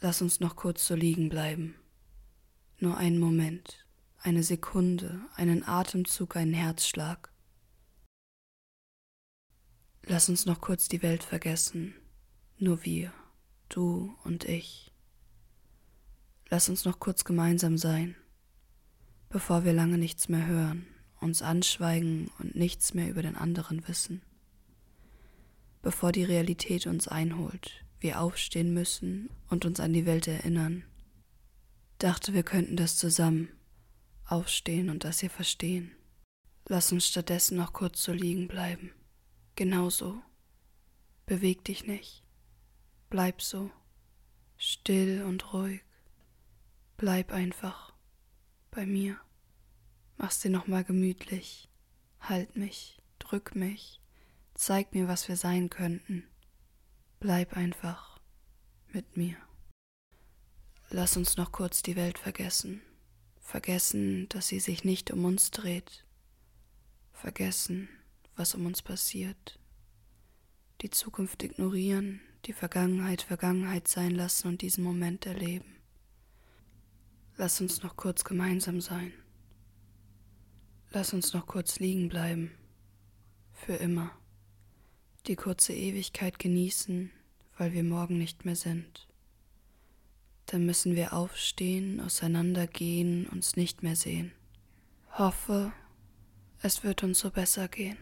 Lass uns noch kurz so liegen bleiben. Nur einen Moment, eine Sekunde, einen Atemzug, einen Herzschlag. Lass uns noch kurz die Welt vergessen, nur wir, du und ich. Lass uns noch kurz gemeinsam sein, bevor wir lange nichts mehr hören, uns anschweigen und nichts mehr über den anderen wissen. Bevor die Realität uns einholt, wir aufstehen müssen und uns an die Welt erinnern. Dachte, wir könnten das zusammen aufstehen und das hier verstehen. Lass uns stattdessen noch kurz so liegen bleiben. Genauso. Beweg dich nicht. Bleib so. Still und ruhig. Bleib einfach bei mir. Mach's dir nochmal gemütlich. Halt mich, drück mich, zeig mir, was wir sein könnten. Bleib einfach mit mir. Lass uns noch kurz die Welt vergessen. Vergessen, dass sie sich nicht um uns dreht. Vergessen, was um uns passiert. Die Zukunft ignorieren, die Vergangenheit Vergangenheit sein lassen und diesen Moment erleben. Lass uns noch kurz gemeinsam sein. Lass uns noch kurz liegen bleiben. Für immer die kurze Ewigkeit genießen, weil wir morgen nicht mehr sind. Dann müssen wir aufstehen, auseinandergehen, uns nicht mehr sehen. Hoffe, es wird uns so besser gehen.